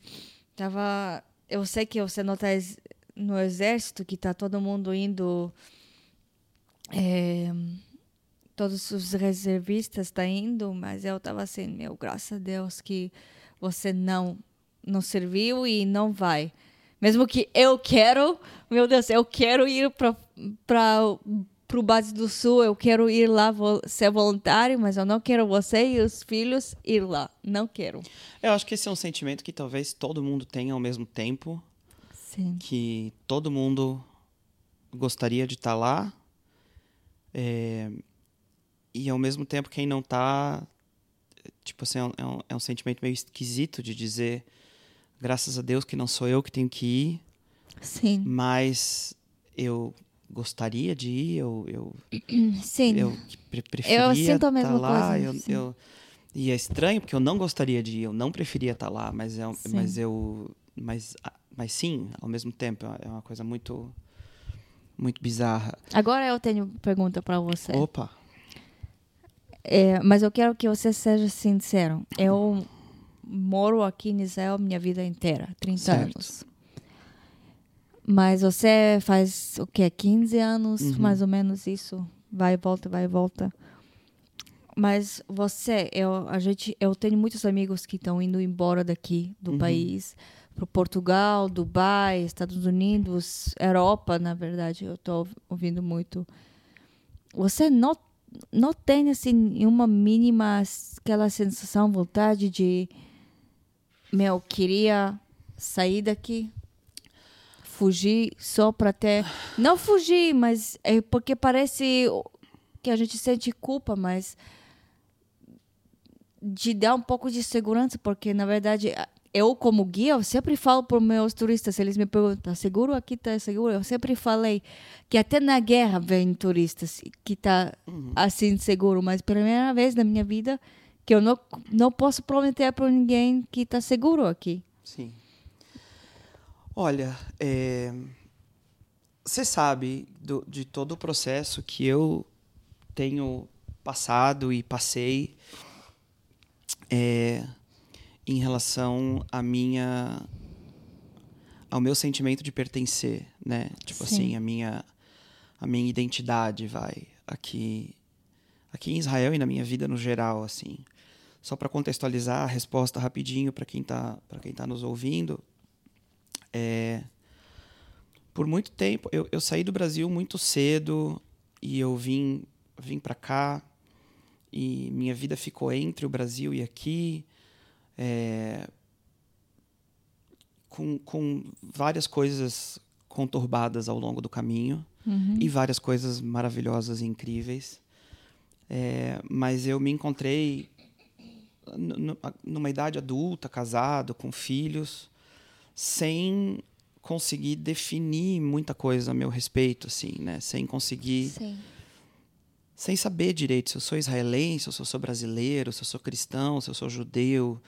tava. Eu sei que você não tá ex- no exército, que tá todo mundo indo. é, todos os reservistas tá indo, mas eu tava assim, meu, graças a Deus que você não não serviu e não vai. Mesmo que eu quero, meu Deus, eu quero ir para para o base do sul, eu quero ir lá ser voluntário, mas eu não quero você e os filhos ir lá. Não quero. Eu acho que esse é um sentimento que talvez todo mundo tenha ao mesmo tempo, Sim. que todo mundo gostaria de estar lá, é, e ao mesmo tempo quem não tá, tipo assim, é um, é um- é um sentimento meio esquisito de dizer, graças a Deus que não sou eu que tenho que ir, Sim. mas eu gostaria de ir, eu, eu, (clears throat) Sim. eu pre- preferia sinto a tá mesma lá. coisa, eu, eu- e é estranho porque eu não gostaria de ir, eu não preferia estar lá, mas é, Sim. mas eu, mas, ah, mas sim, ao mesmo tempo é uma coisa muito, muito bizarra. Agora eu tenho pergunta para você. Opa, É, mas eu quero que você seja sincero. Eu moro aqui em Israel minha vida inteira, 30 Certo. anos. Mas você faz o quê? 15 anos, Uhum. mais ou menos isso. Vai e volta, vai e volta. Mas você, eu, a gente, eu tenho muitos amigos que estão indo embora daqui do Uhum. país para Portugal, Dubai, Estados Unidos, Europa, na verdade, eu estou ouvindo muito. Você não não tem assim uma mínima aquela sensação, vontade de meu queria sair daqui, fugir só para ter não fugir, mas é porque parece que a gente sente culpa, mas de dar um pouco de segurança, porque na verdade eu como guia eu sempre falo para meus turistas, eles me perguntam, seguro aqui, tá seguro? Eu sempre falei que até na guerra vem turistas que tá assim seguro, mas primeira vez na minha vida que eu não não posso prometer para ninguém que tá seguro aqui. sim. Olha, é, você sabe do- de todo o processo que eu tenho passado e passei é, em relação à minha ao meu sentimento de pertencer, né? Tipo Sim. assim, a minha a minha identidade vai aqui aqui em Israel e na minha vida no geral, assim. Só para contextualizar a resposta rapidinho para quem tá para quem tá nos ouvindo, é por muito tempo eu, eu saí do Brasil muito cedo e eu vim vim para cá e minha vida ficou entre o Brasil e aqui é, com, com várias coisas conturbadas ao longo do caminho e várias coisas maravilhosas e incríveis. É, mas eu me encontrei numa idade adulta, casado, com filhos, sem conseguir definir muita coisa a meu respeito, assim, né? Sem conseguir Sim. sem saber direito se eu sou israelense, se eu sou brasileiro, se eu sou cristão, se eu sou judeu,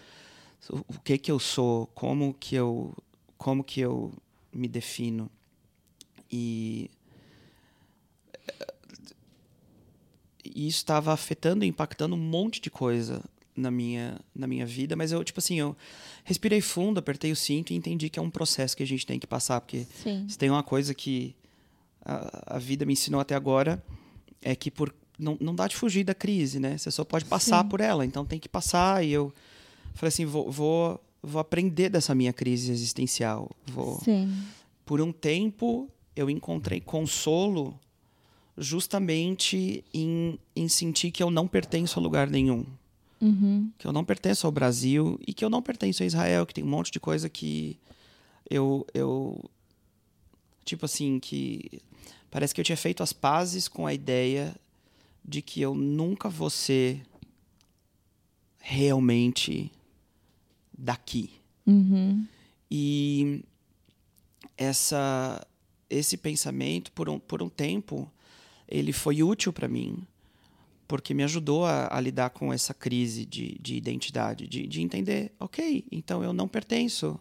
o que que eu sou, como que eu, como que eu me defino. E e isso estava afetando e impactando um monte de coisa na minha na minha vida, mas eu tipo assim, eu respirei fundo, apertei o cinto e entendi que é um processo que a gente tem que passar, porque Sim. se tem uma coisa que a, a vida me ensinou até agora é que por não, não dá de fugir da crise, né? Você só pode passar Sim. por ela, então tem que passar. E eu falei assim, vou, vou, vou aprender dessa minha crise existencial. Vou, Sim. por um tempo eu encontrei consolo justamente em, em sentir que eu não pertenço a lugar nenhum. Uhum. Que eu não pertenço ao Brasil e que eu não pertenço a Israel, que tem um monte de coisa que eu. eu tipo assim, que parece que eu tinha feito as pazes com a ideia de que eu nunca vou ser realmente daqui. Uhum. E essa, esse pensamento, por um, por um tempo, ele foi útil para mim, porque me ajudou a, a lidar com essa crise de, de identidade, de, de entender, ok, então eu não pertenço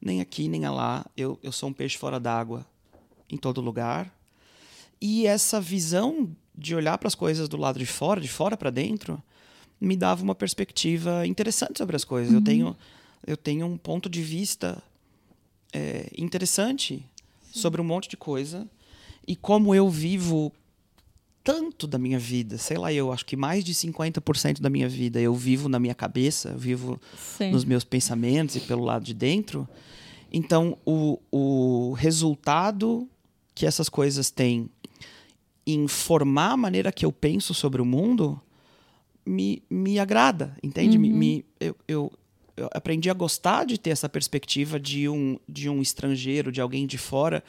nem aqui nem lá, eu, eu sou um peixe fora d'água em todo lugar. E essa visão de olhar para as coisas do lado de fora, de fora para dentro, me dava uma perspectiva interessante sobre as coisas. Eu tenho eu tenho um ponto de vista é, interessante sobre um monte de coisa e como eu vivo tanto da minha vida, sei lá, eu acho que mais de 50% da minha vida eu vivo na minha cabeça, eu vivo Sim. nos meus pensamentos e pelo lado de dentro. Então, o, o resultado que essas coisas têm em formar a maneira que eu penso sobre o mundo me, me agrada, entende? Me, me- eu, eu, eu aprendi a gostar de ter essa perspectiva de um, de um estrangeiro, de alguém de fora,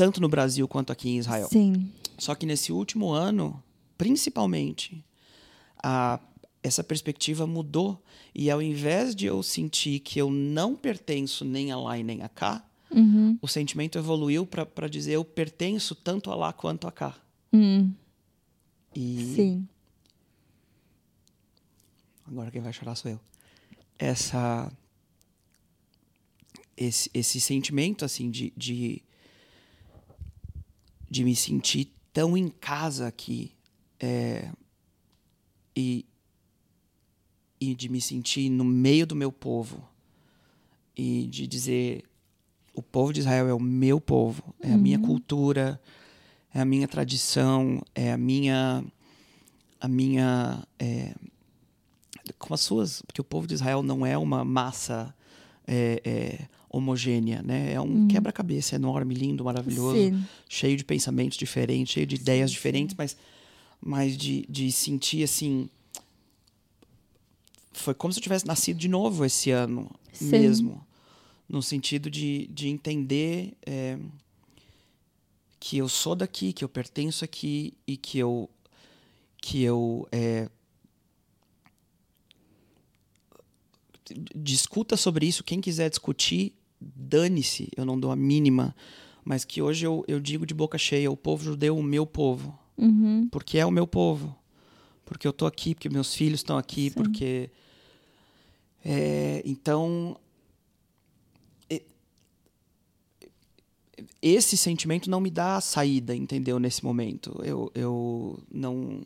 tanto no Brasil quanto aqui em Israel. Sim. Só que nesse último ano, principalmente, a, essa perspectiva mudou. E ao invés de eu sentir que eu não pertenço nem a lá e nem a cá, Uhum. O sentimento evoluiu para dizer eu pertenço tanto a lá quanto a cá. Hum, E sim. agora quem vai chorar sou eu. Essa esse, esse sentimento assim de, de de me sentir tão em casa aqui é, e e de me sentir no meio do meu povo e de dizer o povo de Israel é o meu povo, é a minha cultura, é a minha tradição, é a minha a minha é, como as suas, porque o povo de Israel não é uma massa é, é, homogênea, né? É um quebra-cabeça enorme, lindo, maravilhoso, Sim. cheio de pensamentos diferentes, cheio de ideias sim. diferentes, mas, mas de, de sentir assim. Foi como se eu tivesse nascido de novo esse ano Sim. mesmo. No sentido de, de entender é, que eu sou daqui, que eu pertenço aqui e que eu, que eu é, discuta sobre isso. Quem quiser discutir, dane-se, eu não dou a mínima. Mas que hoje eu, eu digo de boca cheia: o povo judeu, o meu povo. Uhum. Porque é o meu povo. Porque eu tô aqui, porque meus filhos estão aqui, Sim. porque. É, então. Esse sentimento não me dá saída, entendeu? Nesse momento. Eu, eu não.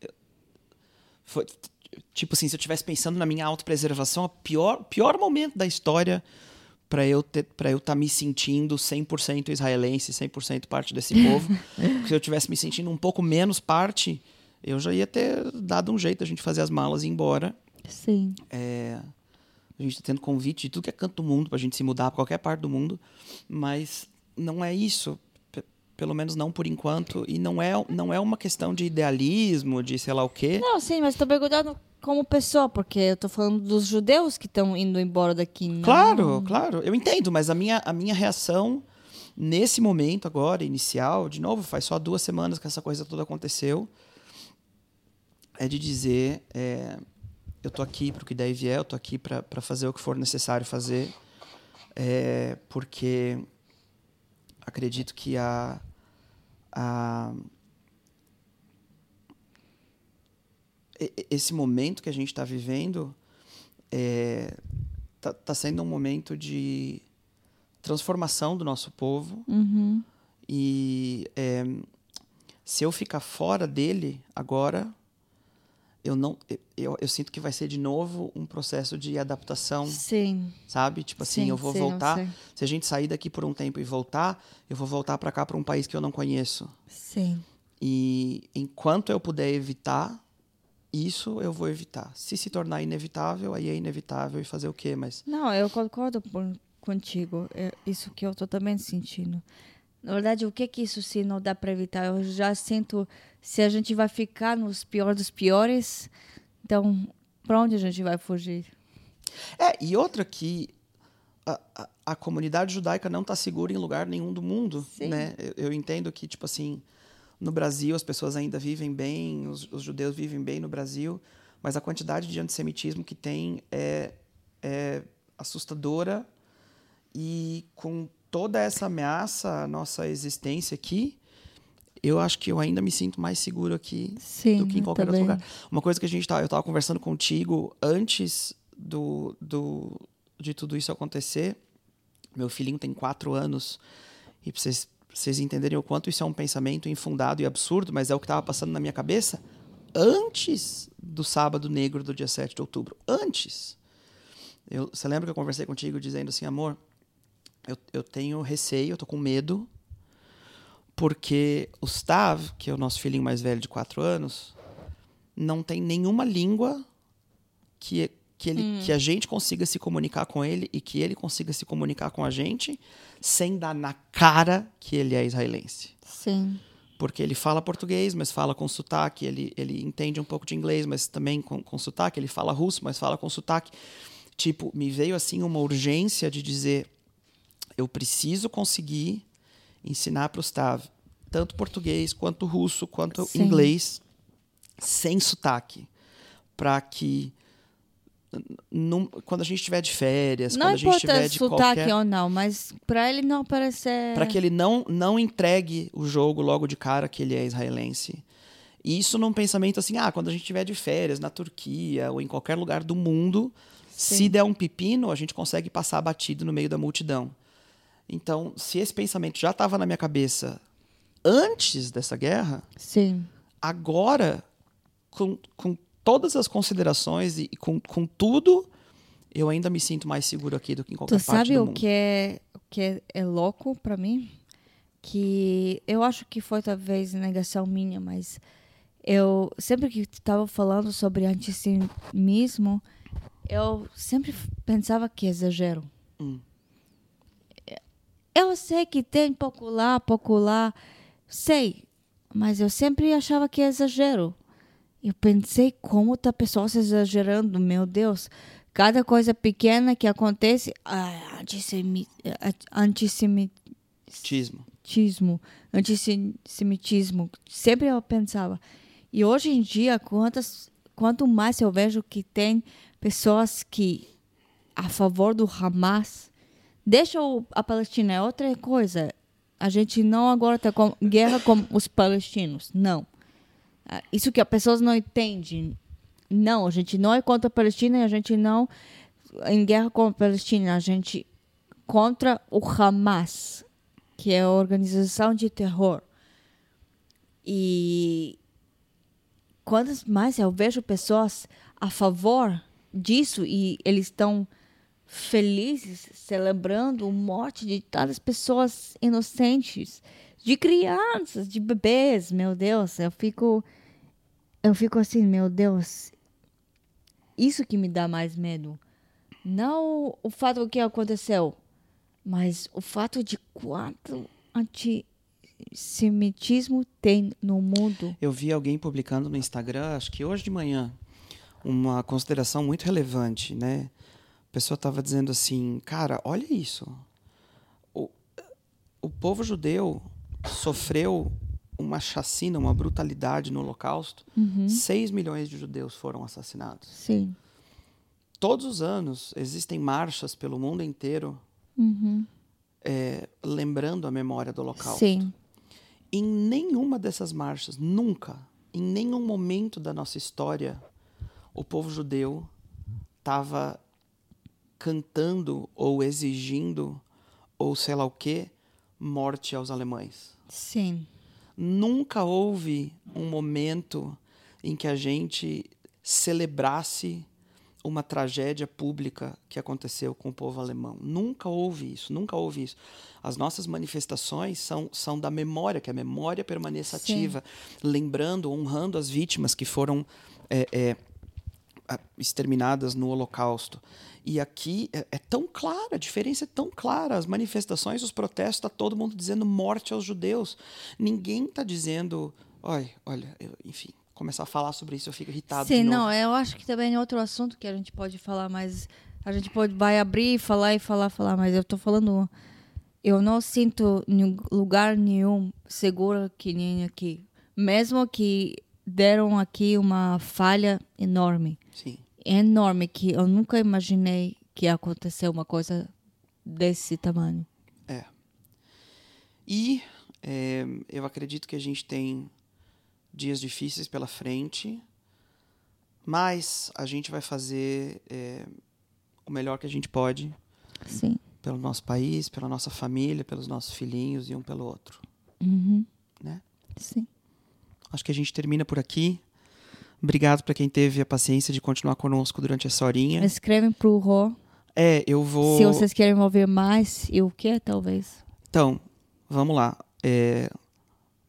eu- foi, tipo assim, se eu estivesse pensando na minha autopreservação, o pior, pior momento da história para eu para eu estar me sentindo 100% israelense, 100% parte desse povo. (laughs) Se eu tivesse me sentindo um pouco menos parte, eu já ia ter dado um jeito a gente fazer as malas e ir embora. Sim. É, a gente está tendo convite de tudo que é canto do mundo para a gente se mudar para qualquer parte do mundo, mas não é isso, pe- pelo menos não por enquanto, e não é, não é uma questão de idealismo, de sei lá o quê. Não, sim, mas tô perguntando como pessoa, porque eu tô falando dos judeus que estão indo embora daqui. não- Claro, claro, eu entendo, mas a minha, a minha reação nesse momento agora, inicial, de novo, faz só duas semanas que essa coisa toda aconteceu, é de dizer, é, eu tô aqui para o que e vier, eu tô aqui para fazer o que for necessário fazer, é, porque acredito que a, a e- e- esse momento que a gente está vivendo é, tá, tá sendo um momento de transformação do nosso povo Uhum. e é, se eu ficar fora dele agora eu não eu- eu, sinto que vai ser de novo um processo de adaptação Sim. sabe tipo assim sim, eu vou sim, voltar se a gente sair daqui por um tempo e voltar eu vou voltar para cá para um país que eu não conheço Sim. e enquanto eu puder evitar isso, eu vou evitar. Se se tornar inevitável, aí é inevitável e fazer o quê? Mas Não, eu concordo contigo. É isso que eu tô também sentindo. Na verdade, o que que isso se não dá para evitar? Eu já sinto se a gente vai ficar nos piores dos piores, então para onde a gente vai fugir? é, e outra que a, a, a comunidade judaica não está segura em lugar nenhum do mundo, Sim. né? Eu, eu entendo que tipo assim, no Brasil as pessoas ainda vivem bem, os, os judeus vivem bem no Brasil, mas a quantidade de antissemitismo que tem é, é assustadora e com toda essa ameaça à nossa existência aqui, eu acho que eu ainda me sinto mais seguro aqui Sim, do que em qualquer outro lugar. Uma coisa que a gente tá, eu estava conversando contigo antes do, do de tudo isso acontecer. Meu filhinho tem quatro anos e pra vocês vocês entenderem o quanto isso é um pensamento infundado e absurdo, mas é o que estava passando na minha cabeça antes do sábado negro do dia 7 de outubro. Antes. Eu, você lembra que eu conversei contigo dizendo assim, amor, eu, eu tenho receio, eu tô com medo, porque o Stav, que é o nosso filhinho mais velho de quatro anos, não tem nenhuma língua que, que, ele, que a gente consiga se comunicar com ele e que ele consiga se comunicar com a gente sem dar na cara que ele é israelense. Sim. Porque ele fala português, mas fala com sotaque, ele, ele entende um pouco de inglês, mas também com, com sotaque, ele fala russo, mas fala com sotaque. Tipo, me veio assim uma urgência de dizer: eu preciso conseguir ensinar para o Stav tanto português, quanto russo, quanto Sim. inglês, sem sotaque, para que num- quando a gente estiver de férias, Não quando a gente estiver de qualquer... ou não, mas pra ele não parecer. Para que ele não, não entregue o jogo logo de cara que ele é israelense. E isso num pensamento assim, ah, quando a gente estiver de férias na Turquia ou em qualquer lugar do mundo, se Sim. der um pepino, a gente consegue passar batido no meio da multidão. Então, se esse pensamento já estava na minha cabeça antes dessa guerra, Sim. agora, com, com todas as considerações e, e com, com tudo, eu ainda me sinto mais seguro aqui do que em qualquer Tu parte sabe do o mundo. que é, o que é, é louco pra mim? Que eu acho que foi talvez negação minha, mas eu sempre que estava falando sobre antissemitismo, eu sempre pensava que exagero. Hum. Eu sei que tem pouco lá, pouco lá, sei, mas eu sempre achava que é exagero. Eu pensei como tá pessoa se exagerando, meu Deus. Cada coisa pequena que acontece, ah, antissemi, antissemitismo, Tismo. antissemitismo. Sempre eu pensava. E hoje em dia, quantas, quanto mais eu vejo que tem pessoas que a favor do Hamas, deixa a Palestina é outra coisa. A gente não agora está com guerra com os palestinos, não. Ah, Isso que as pessoas não entendem. Não, a gente não é contra a Palestina a gente não em guerra com a Palestina. A gente contra o Hamas, que é a organização de terror. E quantas mais eu vejo pessoas a favor disso e eles estão felizes celebrando a morte de tantas pessoas inocentes, de crianças, de bebês, meu Deus, eu fico eu fico assim, meu Deus. Isso que me dá mais medo. Não o fato que aconteceu, mas o fato de quanto antissemitismo tem no mundo. Eu vi alguém publicando no Instagram, acho que hoje de manhã, uma consideração muito relevante, né? A pessoa estava dizendo assim, cara, olha isso. O, o povo judeu sofreu uma chacina, uma brutalidade no Holocausto. Uhum. 6 milhões de judeus foram assassinados. Sim. Todos os anos existem marchas pelo mundo inteiro Uhum. eh, lembrando a memória do Holocausto. Sim. Em nenhuma dessas marchas, nunca, em nenhum momento da nossa história, o povo judeu estava cantando ou exigindo, ou sei lá o que, morte aos alemães. Sim. Nunca houve um momento em que a gente celebrasse uma tragédia pública que aconteceu com o povo alemão. Nunca houve isso, nunca houve isso. As nossas manifestações são, são da memória, que a memória permaneça Sim. ativa, lembrando, honrando as vítimas que foram é, é, exterminadas no Holocausto. E aqui é, é tão clara, a diferença é tão clara. As manifestações, os protestos, está todo mundo dizendo morte aos judeus. Ninguém está dizendo, olha, olha, eu- enfim, começar a falar sobre isso eu fico irritado Sim, não, eu acho que também é outro assunto que a gente pode falar, mas a gente pode vai abrir e falar e falar, falar, mas eu tô falando eu não sinto em lugar nenhum seguro que nem aqui. Mesmo que deram aqui uma falha enorme, Sim. enorme que eu nunca imaginei que ia acontecer uma coisa desse tamanho. E é, eu acredito que a gente tem dias difíceis pela frente, mas a gente vai fazer é, o melhor que a gente pode Sim. pelo nosso país, pela nossa família, pelos nossos filhinhos e um pelo outro. Uhum. Né? Sim. Acho que a gente termina por aqui. Obrigado para quem teve a paciência de continuar conosco durante essa horinha. Escrevem pro Rô É, eu vou. se vocês querem ouvir mais e o que, talvez. Então, vamos lá. É,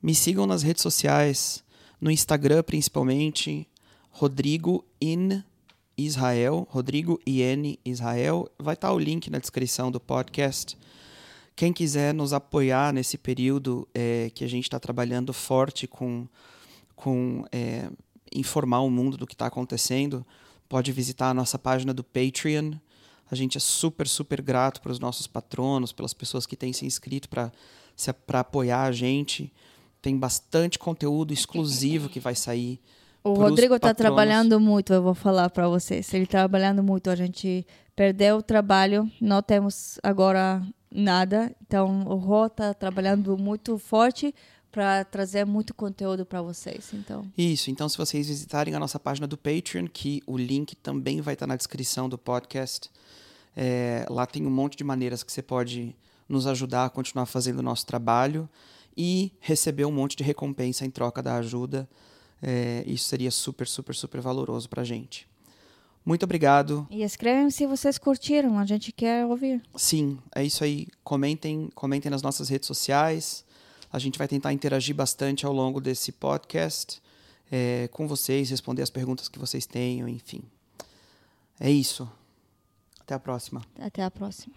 me sigam nas redes sociais, no Instagram principalmente, Rodrigo in Israel, Rodrigo IN Israel. Vai estar o link na descrição do podcast. Quem quiser nos apoiar nesse período é, que a gente está trabalhando forte com, com é, informar o mundo do que está acontecendo, pode visitar a nossa página do Patreon. A gente é super, super grato para os nossos patronos, pelas pessoas que têm se inscrito para apoiar a gente. Tem bastante conteúdo exclusivo que vai sair O Rodrigo está trabalhando muito, eu vou falar para vocês. Ele está trabalhando muito, a gente perdeu o trabalho, não temos agora nada. Então, o Rô está trabalhando muito forte para trazer muito conteúdo para vocês. Então, Isso, então se vocês visitarem a nossa página do Patreon, que o link também vai estar na descrição do podcast, é, lá tem um monte de maneiras que você pode nos ajudar a continuar fazendo o nosso trabalho e receber um monte de recompensa em troca da ajuda. É, isso seria super, super, super valoroso pra gente. Muito obrigado. e escrevem se vocês curtiram, a gente quer ouvir. Sim, é isso aí. Comentem, comentem nas nossas redes sociais. A gente vai tentar interagir bastante ao longo desse podcast é, com vocês, responder as perguntas que vocês tenham, enfim. É isso. Até a próxima. Até a próxima.